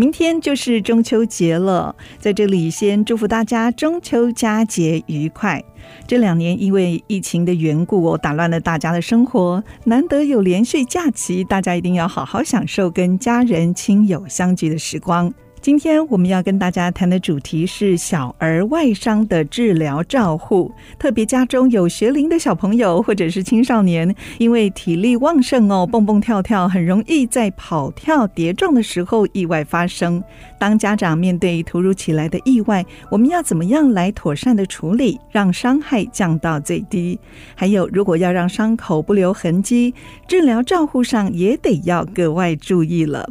明天就是中秋节了，在这里先祝福大家中秋佳节愉快。这两年因为疫情的缘故，我打乱了大家的生活，难得有连续假期，大家一定要好好享受跟家人亲友相聚的时光。今天我们要跟大家谈的主题是小儿外伤的治疗照护。特别家中有学龄的小朋友或者是青少年，因为体力旺盛哦，蹦蹦跳跳，很容易在跑跳跌撞的时候意外发生。当家长面对突如其来的意外，我们要怎么样来妥善的处理，让伤害降到最低？还有，如果要让伤口不留痕迹，治疗照护上也得要格外注意了。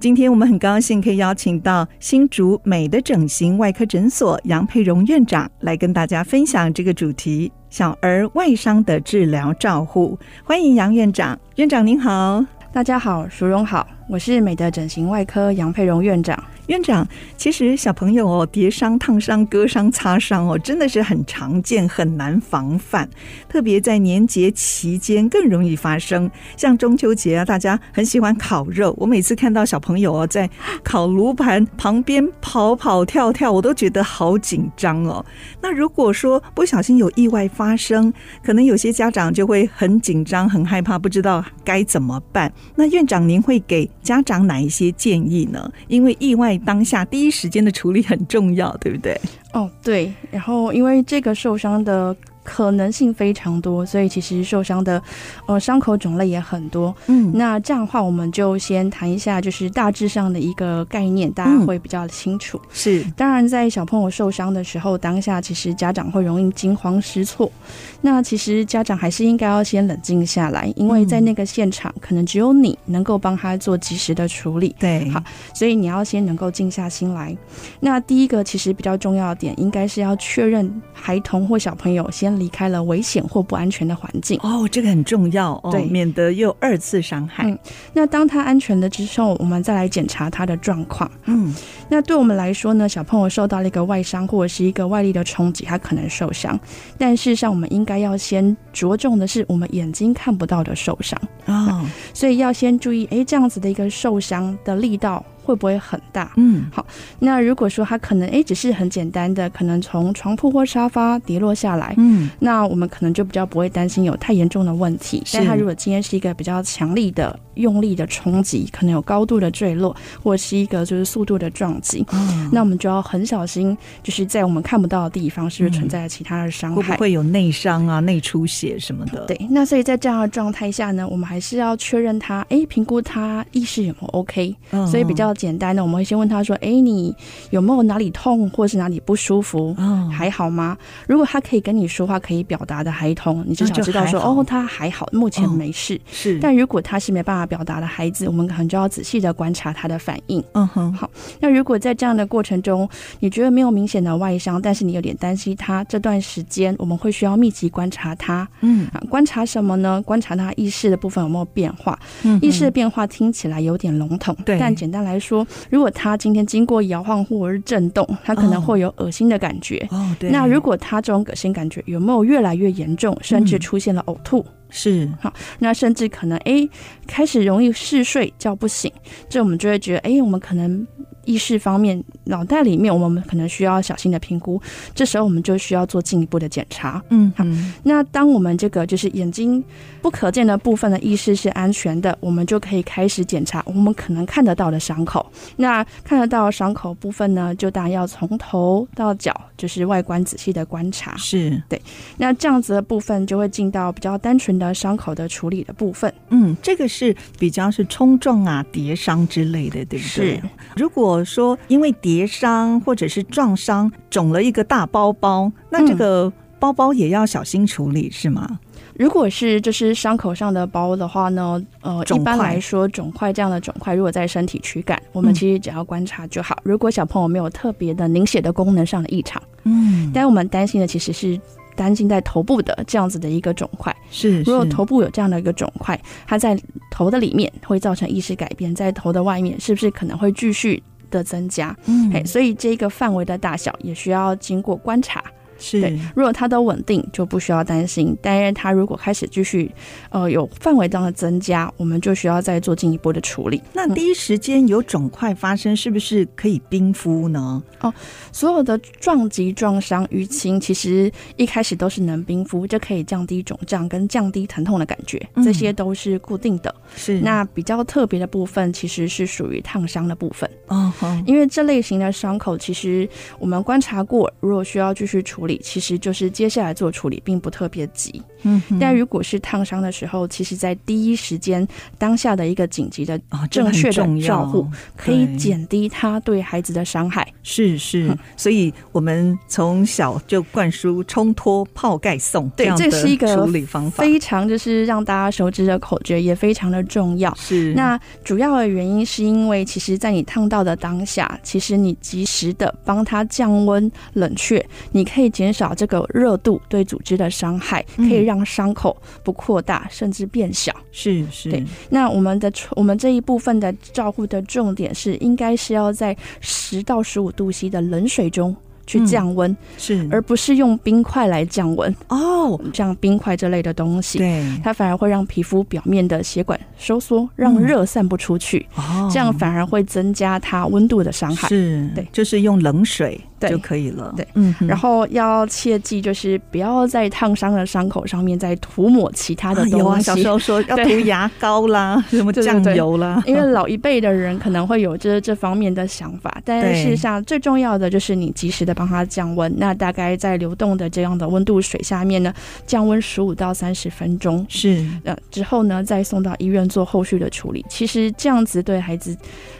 今天我们很高兴可以邀请到新竹美的整形外科诊所杨佩荣院长来跟大家分享这个主题：小儿外伤的治疗照护。欢迎杨院长，院长您好，大家好，淑荣好，我是美的整形外科杨佩荣院长。院长，其实小朋友哦，跌伤、烫伤、割伤、擦伤哦，真的是很常见，很难防范。特别在年节期间更容易发生。像中秋节啊，大家很喜欢烤肉。我每次看到小朋友哦，在烤炉盘旁边跑跑跳跳，我都觉得好紧张哦。那如果说不小心有意外发生，可能有些家长就会很紧张、很害怕，不知道该怎么办。那院长，您会给家长哪一些建议呢？因为意外。当下第一时间的处理很重要，对不对？哦，对。然后，因为这个受伤的。可能性非常多，所以其实受伤的呃伤口种类也很多。嗯，那这样的话，我们就先谈一下，就是大致上的一个概念，大家会比较清楚。嗯、是，当然，在小朋友受伤的时候，当下其实家长会容易惊慌失措。那其实家长还是应该要先冷静下来，因为在那个现场，可能只有你能够帮他做及时的处理。对，好，所以你要先能够静下心来。那第一个其实比较重要的点，应该是要确认孩童或小朋友先。离开了危险或不安全的环境哦，这个很重要哦，对，免得又二次伤害。嗯，那当他安全了之后，我们再来检查他的状况。嗯，那对我们来说呢，小朋友受到了一个外伤或者是一个外力的冲击，他可能受伤。但事实上，我们应该要先着重的是我们眼睛看不到的受伤哦，所以要先注意，哎，这样子的一个受伤的力道。会不会很大？嗯，好。那如果说他可能诶只是很简单的，可能从床铺或沙发跌落下来，嗯，那我们可能就比较不会担心有太严重的问题。但他如果今天是一个比较强力的、用力的冲击，可能有高度的坠落，或者是一个就是速度的撞击，嗯，那我们就要很小心，就是在我们看不到的地方是不是存在了其他的伤害？会不会有内伤啊、内出血什么的？对。那所以在这样的状态下呢，我们还是要确认他，哎，评估他意识有没有 OK。嗯，所以比较。简单的，我们会先问他说：“哎，你有没有哪里痛，或是哪里不舒服？哦、还好吗？”如果他可以跟你说话，可以表达的孩童，你至少知道说：“哦，他还好，目前没事。哦”是。但如果他是没办法表达的孩子，我们可能就要仔细的观察他的反应。嗯哼。好。那如果在这样的过程中，你觉得没有明显的外伤，但是你有点担心他这段时间，我们会需要密集观察他。嗯。啊，观察什么呢？观察他意识的部分有没有变化。嗯。意识的变化听起来有点笼统，对。但简单来说。说，如果他今天经过摇晃或者是震动，他可能会有恶心的感觉。哦，对。那如果他这种恶心感觉有没有越来越严重，甚至出现了呕吐？嗯、是。好，那甚至可能哎，开始容易嗜睡，叫不醒，这我们就会觉得哎，我们可能。意识方面，脑袋里面我们可能需要小心的评估，这时候我们就需要做进一步的检查。嗯，好。那当我们这个就是眼睛不可见的部分的意识是安全的，我们就可以开始检查我们可能看得到的伤口。那看得到伤口部分呢，就当然要从头到脚，就是外观仔细的观察。是对。那这样子的部分就会进到比较单纯的伤口的处理的部分。嗯，这个是比较是冲撞啊、跌伤之类的，对不对？是。如果说因为跌伤或者是撞伤肿了一个大包包，那这个包包也要小心处理，是吗？如果是就是伤口上的包的话呢，呃，一般来说肿块这样的肿块，如果在身体躯干，我们其实只要观察就好。如果小朋友没有特别的凝血的功能上的异常，嗯，但我们担心的其实是。担心在头部的这样子的一个肿块。是，如果头部有这样的一个肿块，它在头的里面会造成意识改变，在头的外面是不是可能会继续的增加？嗯，哎，所以这个范围的大小也需要经过观察。是，对，如果它都稳定，就不需要担心。但是它如果开始继续，呃，有范围上的增加，我们就需要再做进一步的处理。那第一时间有肿块发生，是不是可以冰敷呢？哦，所有的撞击、撞伤、淤青，其实一开始都是能冰敷，就可以降低肿胀跟降低疼痛的感觉，这些都是固定的。是，那比较特别的部分，其实是属于烫伤的部分。哦，因为这类型的伤口，其实我们观察过，如果需要继续处理。其实就是接下来做处理，并不特别急。嗯，但如果是烫伤的时候，其实在第一时间当下的一个紧急的正确的照顾，可以减低他对孩子的伤害。是是，所以我们从小就灌输冲脱、泡盖送，对，这是一个处理方法，非常就是让大家熟知的口诀，也非常的重要。是，那主要的原因是因为，其实，在你烫到的当下，其实你及时的帮他降温冷却，你可以减少这个热度对组织的伤害，可以。让伤口不扩大，甚至变小。是是，对。那我们的我们这一部分的照护的重点是，应该是要在十到十五度 C 的冷水中。去降温、嗯、是，而不是用冰块来降温哦。像冰块这类的东西，对，它反而会让皮肤表面的血管收缩，让热散不出去。哦，这样反而会增加它温度的伤害。是，对，就是用冷水就可以了。对，嗯。然后要切记，就是不要在烫伤的伤口上面再涂抹其他的东西。有啊，小时候说 要涂牙膏啦，什么酱油啦。因为老一辈的人可能会有这这方面的想法，但是事实上最重要的就是你及时的。帮他降温，那大概在流动的这样的温度水下面呢，降温十五到三十分钟，是呃之后呢，再送到医院做后续的处理。其实这样子对孩子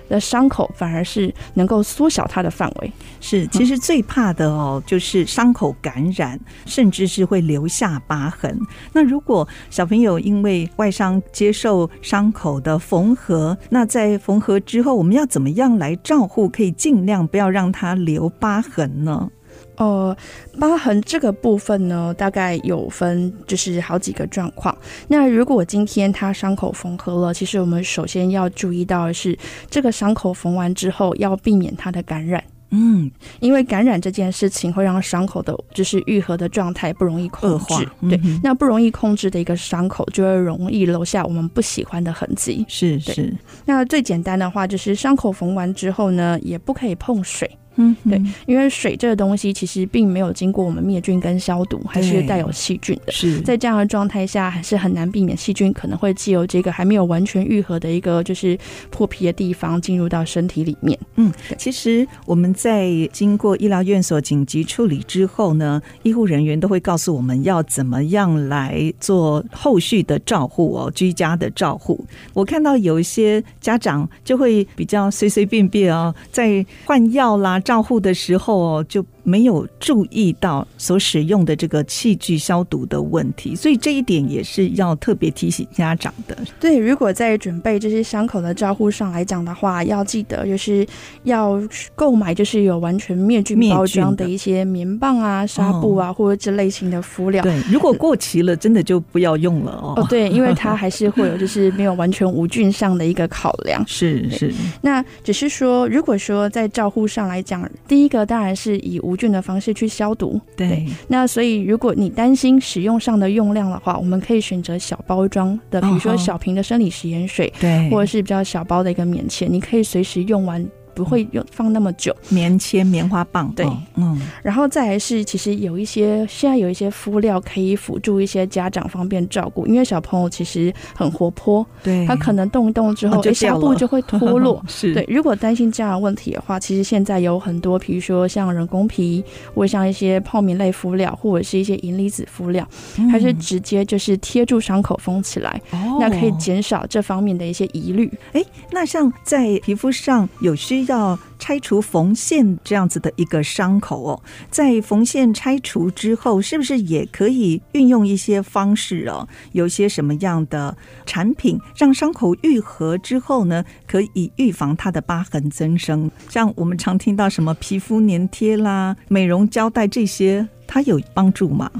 的伤口反而是能够缩小它的范围。是，其实最怕的哦，就是伤口感染，甚至是会留下疤痕。那如果小朋友因为外伤接受伤口的缝合，那在缝合之后，我们要怎么样来照顾，可以尽量不要让它留疤痕呢？呃，疤痕这个部分呢，大概有分就是好几个状况。那如果今天他伤口缝合了，其实我们首先要注意到的是，这个伤口缝完之后要避免它的感染。嗯，因为感染这件事情会让伤口的就是愈合的状态不容易控制。嗯、对，那不容易控制的一个伤口，就会容易留下我们不喜欢的痕迹。是是。那最简单的话，就是伤口缝完之后呢，也不可以碰水。嗯，对，因为水这个东西其实并没有经过我们灭菌跟消毒，还是带有细菌的。是在这样的状态下，还是很难避免细菌可能会借由这个还没有完全愈合的一个就是破皮的地方进入到身体里面。嗯，其实我们在经过医疗院所紧急处理之后呢，医护人员都会告诉我们要怎么样来做后续的照护哦，居家的照护。我看到有一些家长就会比较随随便便哦，在换药啦。账户的时候，就没有注意到所使用的这个器具消毒的问题，所以这一点也是要特别提醒家长的。对，如果在准备这些伤口的照护上来讲的话，要记得就是要购买就是有完全灭菌包装的一些棉棒啊、纱布啊，或者这类型的敷料。对，如果过期了，真的就不要用了哦。哦，对，因为它还是会有就是没有完全无菌上的一个考量。是是，那只是说，如果说在照护上来讲。第一个当然是以无菌的方式去消毒，对。对，那所以如果你担心使用上的用量的话，我们可以选择小包装的，比如说小瓶的生理食盐水，对，或者是比较小包的一个棉签，你可以随时用完。不会用放那么久，棉签、棉花棒，对，嗯，然后再来是，其实有一些现在有一些敷料可以辅助一些家长方便照顾，因为小朋友其实很活泼，对，他可能动一动之后，哎，纱布就会脱落，是。对。如果担心这样的问题的话，其实现在有很多，比如说像人工皮，或者像一些泡棉类敷料，或者是一些银离子敷料，还是直接就是贴住伤口封起来，哦，那可以减少这方面的一些疑虑。哎，那像在皮肤上有需要拆除缝线这样子的一个伤口哦，在缝线拆除之后，是不是也可以运用一些方式哦？有些什么样的产品让伤口愈合之后呢，可以预防它的疤痕增生？像我们常听到什么皮肤粘贴啦、美容胶带这些，它有帮助吗？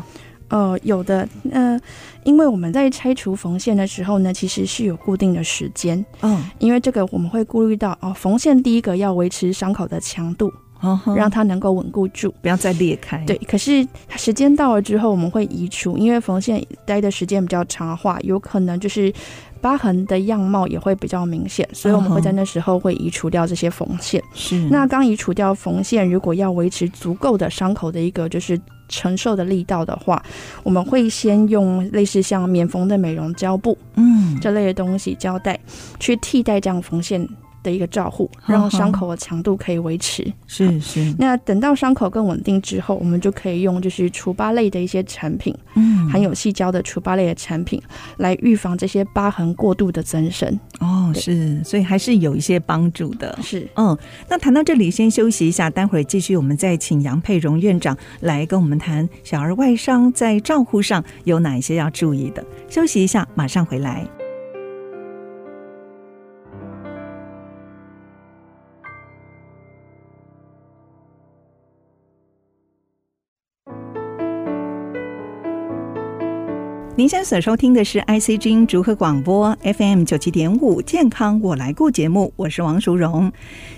呃，有的，呃，因为我们在拆除缝线的时候呢，其实是有固定的时间，嗯，因为这个我们会顾虑到哦，缝线第一个要维持伤口的强度，哦，让它能够稳固住，不要再裂开。对，可是时间到了之后，我们会移除，因为缝线待的时间比较长的话，有可能就是。疤痕的样貌也会比较明显，所以我们会在那时候会移除掉这些缝线。是，那刚移除掉缝线，如果要维持足够的伤口的一个就是承受的力道的话，我们会先用类似像免缝的美容胶布，嗯，这类的东西胶带去替代这样缝线。的一个照护，让伤口的强度可以维持。是是。那等到伤口更稳定之后，我们就可以用就是除疤类的一些产品，嗯，含有细胶的除疤类的产品，来预防这些疤痕过度的增生。哦，是，所以还是有一些帮助的。是，嗯。那谈到这里，先休息一下，待会儿继续，我们再请杨佩荣院长来跟我们谈小儿外伤在照护上有哪一些要注意的。休息一下，马上回来。您现在所收听的是 IC 之音竹科广播 FM 九七点五健康我来顾节目，我是王淑荣。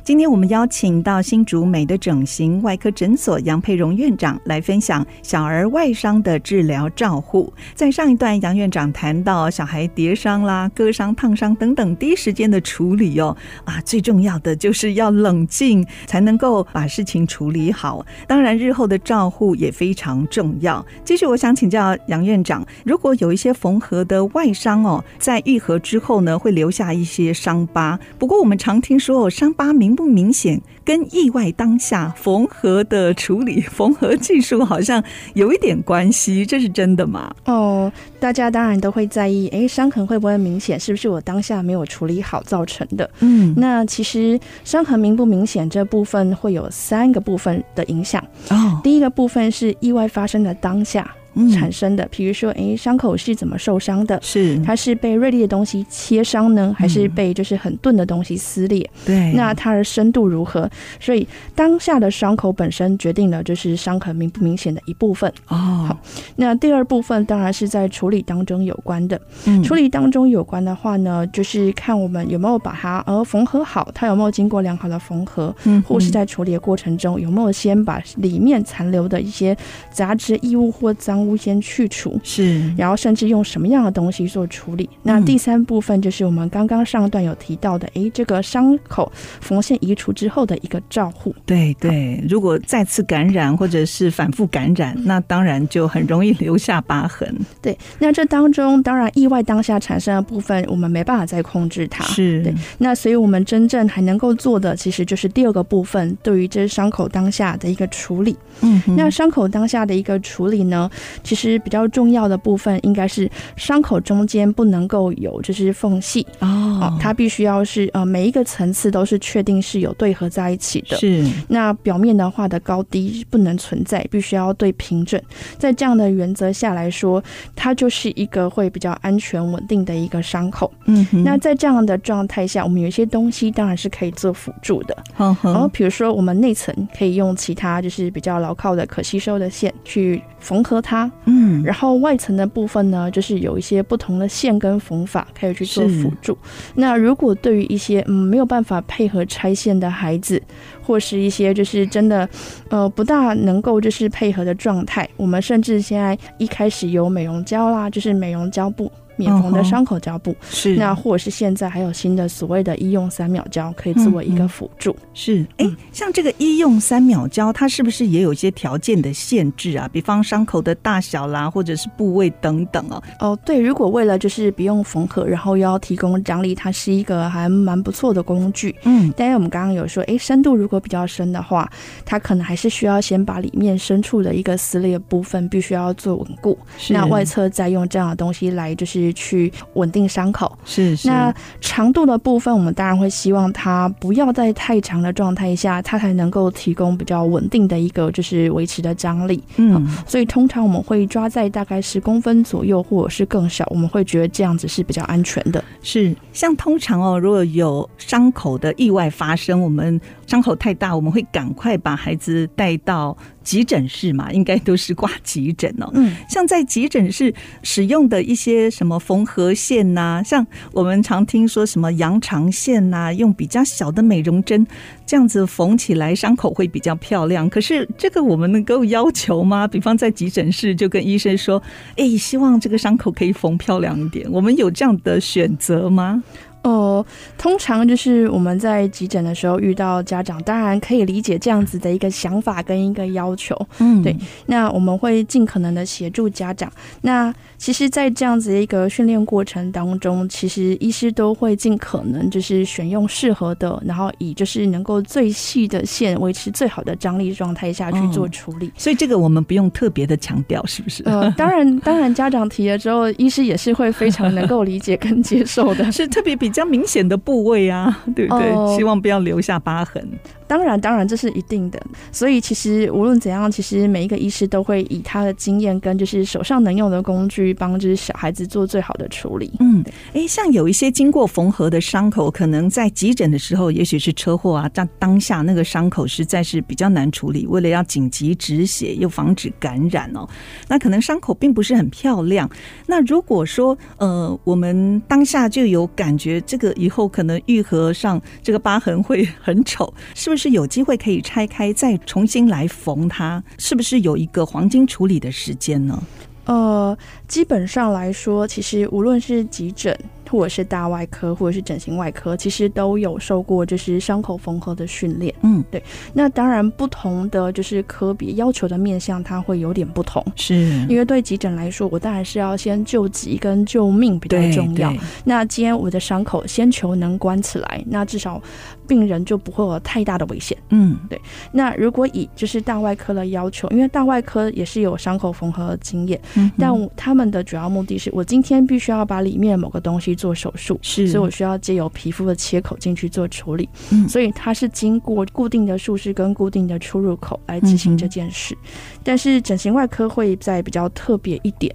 今天我们邀请到新竹美的整形外科诊所杨佩荣院长来分享小儿外伤的治疗照护。在上一段，杨院长谈到小孩跌伤啦、割伤、烫伤等等，第一时间的处理哦，啊，最重要的就是要冷静，才能够把事情处理好。当然，日后的照护也非常重要。继续，我想请教杨院长，如果有一些缝合的外伤哦，在愈合之后呢，会留下一些伤疤。不过我们常听说哦，伤疤明不明显，跟意外当下缝合的处理、缝合技术好像有一点关系，这是真的吗？哦，大家当然都会在意，哎，伤痕会不会明显？是不是我当下没有处理好造成的？嗯，那其实伤痕明不明显这部分会有三个部分的影响。哦，第一个部分是意外发生的当下。产生的，比如说，哎，伤口是怎么受伤的？是，它是被锐利的东西切伤呢，还是被就是很钝的东西撕裂？对，那它的深度如何？所以当下的伤口本身决定了就是伤痕明不明显的一部分。哦，好，那第二部分当然是在处理当中有关的。嗯，处理当中有关的话呢，就是看我们有没有把它呃缝合好，它有没有经过良好的缝合，嗯，或是在处理的过程中有没有先把里面残留的一些杂质异物或脏。污先去除是，然后甚至用什么样的东西做处理？那第三部分就是我们刚刚上段有提到的，哎、嗯，这个伤口缝线移除之后的一个照护。对对，如果再次感染或者是反复感染，那当然就很容易留下疤痕。对，那这当中当然意外当下产生的部分，我们没办法再控制它。是，对。那所以我们真正还能够做的，其实就是第二个部分，对于这伤口当下的一个处理。嗯，那伤口当下的一个处理呢？其实比较重要的部分应该是伤口中间不能够有就是缝隙哦，它必须要是呃每一个层次都是确定是有对合在一起的。是，那表面的话的高低不能存在，必须要对平整。在这样的原则下来说，它就是一个会比较安全稳定的一个伤口。嗯，那在这样的状态下，我们有一些东西当然是可以做辅助的。然后比如说我们内层可以用其他就是比较牢靠的可吸收的线去缝合它。嗯，然后外层的部分呢，就是有一些不同的线跟缝法可以去做辅助。那如果对于一些嗯没有办法配合拆线的孩子，或是一些就是真的呃不大能够就是配合的状态，我们甚至现在一开始有美容胶啦，就是美容胶布。免缝的伤口胶布、哦、是，那或者是现在还有新的所谓的医用三秒胶，可以作为一个辅助。是，哎、欸，像这个医用三秒胶，它是不是也有一些条件的限制啊？比方伤口的大小啦，或者是部位等等哦。哦，对，如果为了就是不用缝合，然后又要提供张力，它是一个还蛮不错的工具。嗯，但是我们刚刚有说，哎、欸，深度如果比较深的话，它可能还是需要先把里面深处的一个撕裂部分必须要做稳固，那外侧再用这样的东西来就是。就是去稳定伤口。是是。那长度的部分，我们当然会希望它不要在太长的状态下，它才能够提供比较稳定的一个就是维持的张力。嗯。所以通常我们会抓在大概十公分左右，或者是更小，我们会觉得这样子是比较安全的。是。像通常哦，如果有伤口的意外发生，我们伤口太大，我们会赶快把孩子带到急诊室嘛，应该都是挂急诊哦。嗯，像在急诊室使用的一些什么缝合线呐，像我们常听说什么羊肠线呐，用比较小的美容针这样子缝起来，伤口会比较漂亮。可是这个我们能够要求吗？比方在急诊室就跟医生说，哎，希望这个伤口可以缝漂亮一点，我们有这样的选择吗？哦，通常就是我们在急诊的时候遇到家长，当然可以理解这样子的一个想法跟一个要求。嗯，对，那我们会尽可能的协助家长。那其实，在这样子的一个训练过程当中，其实医师都会尽可能就是选用适合的，然后以就是能够最细的线维持最好的张力状态下去做处理。所以这个我们不用特别的强调，是不是？呃，当然，当然家长提了之后，医师也是会非常能够理解跟接受的，是特别比。比较明显的部位啊，对不对？哦，希望不要留下疤痕。当然，当然这是一定的。所以其实无论怎样，其实每一个医师都会以他的经验跟就是手上能用的工具，帮就是小孩子做最好的处理。嗯，哎，像有一些经过缝合的伤口，可能在急诊的时候，也许是车祸啊，在当下那个伤口实在是比较难处理。为了要紧急止血又防止感染哦，那可能伤口并不是很漂亮。那如果说呃，我们当下就有感觉，这个以后可能愈合上这个疤痕会很丑，是不是？是有机会可以拆开再重新来缝它，是不是有一个黄金处理的时间呢？呃，基本上来说，其实无论是急诊。或者是大外科，或者是整形外科，其实都有受过就是伤口缝合的训练。嗯，对。那当然，不同的就是科别要求的面向，它会有点不同。是，因为对急诊来说，我当然是要先救急跟救命比较重要。那既然我的伤口先求能关起来，那至少病人就不会有太大的危险。嗯，对。那如果以就是大外科的要求，因为大外科也是有伤口缝合的经验，嗯，但他们的主要目的是我今天必须要把里面某个东西。做手术是，所以我需要借由皮肤的切口进去做处理，嗯，所以它是经过固定的术式跟固定的出入口来执行这件事。嗯、但是整形外科会再比较特别一点，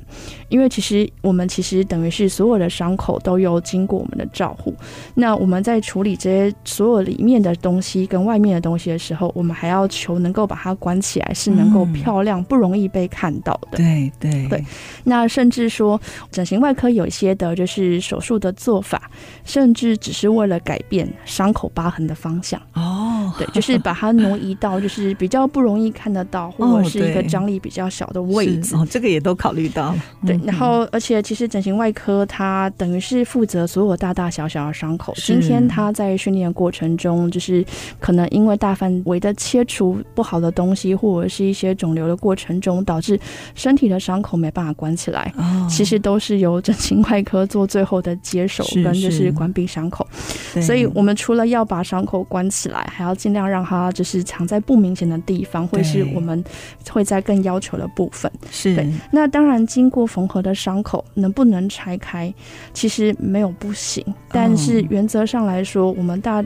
因为其实我们其实等于是所有的伤口都有经过我们的照护。那我们在处理这些所有里面的东西跟外面的东西的时候，我们还要求能够把它关起来，是能够漂亮、不容易被看到的。对对对。那甚至说，整形外科有一些的就是手术。的做法，甚至只是为了改变伤口疤痕的方向哦，对，就是把它挪移到就是比较不容易看得到，或者是一个张力比较小的位置哦，这个也都考虑到。对，然后而且其实整形外科它等于是负责所有大大小小的伤口。今天他在训练过程中，就是可能因为大范围的切除不好的东西，或者是一些肿瘤的过程中，导致身体的伤口没办法关起来。哦，其实都是由整形外科做最后的。接手跟就是关闭伤口，所以我们除了要把伤口关起来，还要尽量让它就是藏在不明显的地方，会是我们会在更要求的部分。是，对。那当然，经过缝合的伤口能不能拆开，其实没有不行，但是原则上来说，我们大。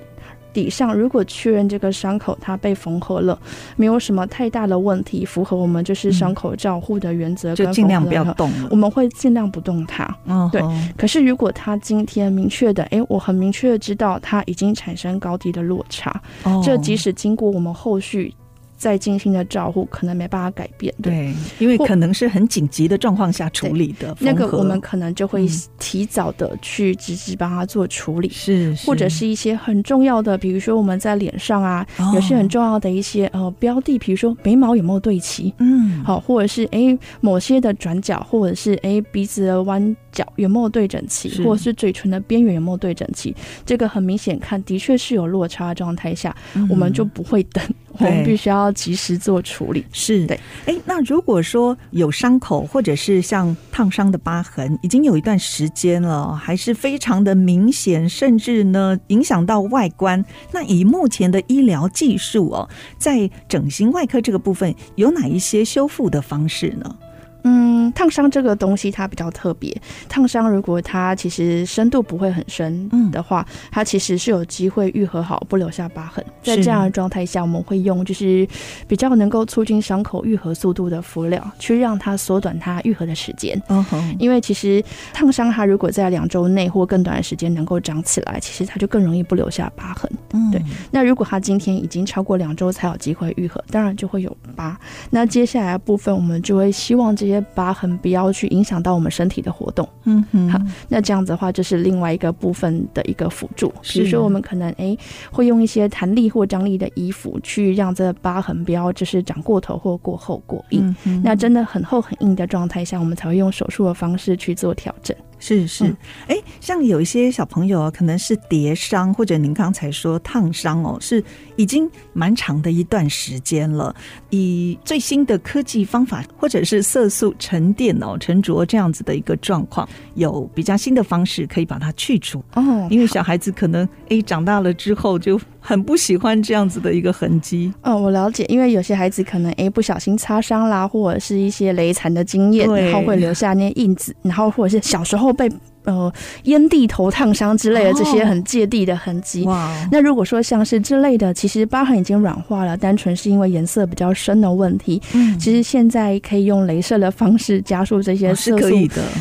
底上如果确认这个伤口它被缝合了，没有什么太大的问题，符合我们就是伤口照护的原则，就尽量不要动。我们会尽量不动它。哦，对。可是如果他今天明确的，哎，我很明确的知道它已经产生高低的落差，哦，这即使经过我们后续。再精心的照护，可能没办法改变。对，对，因为可能是很紧急的状况下处理的。那个我们可能就会提早的去直接帮他做处理。是、嗯，或者是一些很重要的，比如说我们在脸上啊，有些很重要的一些呃标的，比如说眉毛有没有对齐，嗯，好，或者是哎某些的转角，或者是哎鼻子的弯角有没有对整齐，或者是嘴唇的边缘有没有对整齐，这个很明显看的确是有落差的状态下，嗯，我们就不会等。我们必须要及时做处理。是对，哎，那如果说有伤口，或者是像烫伤的疤痕，已经有一段时间了，还是非常的明显，甚至呢影响到外观。那以目前的医疗技术哦，在整形外科这个部分，有哪一些修复的方式呢？嗯，烫伤这个东西它比较特别。烫伤如果它其实深度不会很深的话，嗯、它其实是有机会愈合好，不留下疤痕。在这样的状态下，我们会用就是比较能够促进伤口愈合速度的敷料，去让它缩短它愈合的时间。嗯哼，因为其实烫伤它如果在两周内或更短的时间能够长起来，其实它就更容易不留下疤痕。嗯，对。那如果它今天已经超过两周才有机会愈合，当然就会有疤。那接下来的部分，我们就会希望这些疤痕不要去影响到我们身体的活动。嗯哼，好，那这样子的话，就是另外一个部分的一个辅助。比如说，我们可能哎会用一些弹力或张力的衣服，去让这疤痕不要就是长过头或过厚过硬。嗯、那真的很厚很硬的状态下，我们才会用手术的方式去做调整。是是，哎、嗯，像有一些小朋友可能是跌伤，或者您刚才说烫伤哦，是已经蛮长的一段时间了。以最新的科技方法，或者是色素沉淀哦、沉着这样子的一个状况，有比较新的方式可以把它去除哦。因为小孩子可能哎长大了之后就很不喜欢这样子的一个痕迹。嗯，我了解，因为有些孩子可能诶不小心擦伤啦，或者是一些雷残的经验，然后会留下那些印子，然后或者是小时候被。呃，烟蒂头烫伤之类的这些很芥蒂的痕迹。哇、哦，那如果说像是之类的，其实疤痕已经软化了，单纯是因为颜色比较深的问题。嗯，其实现在可以用镭射的方式加速这些色素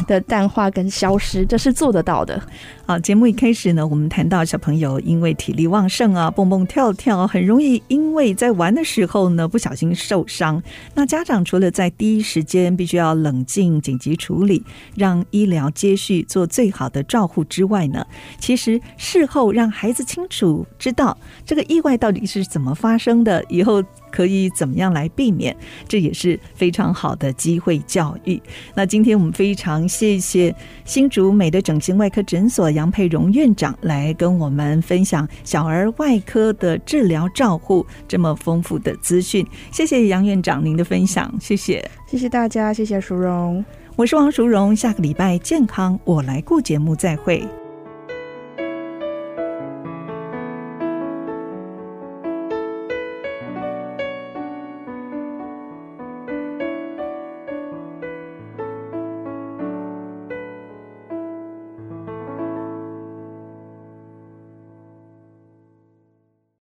的淡化跟消失，这是做得到的。好，节目一开始呢，我们谈到小朋友因为体力旺盛啊，蹦蹦跳跳，很容易因为在玩的时候呢不小心受伤。那家长除了在第一时间必须要冷静紧急处理，让医疗接续做。最好的照护之外呢，其实事后让孩子清楚知道这个意外到底是怎么发生的，以后可以怎么样来避免，这也是非常好的机会教育。那今天我们非常谢谢新竹美的整形外科诊所杨佩荣院长来跟我们分享小儿外科的治疗照护这么丰富的资讯。谢谢杨院长您的分享，谢谢，谢谢大家，谢谢淑荣。我是王淑荣，下个礼拜健康我来顾节目再会。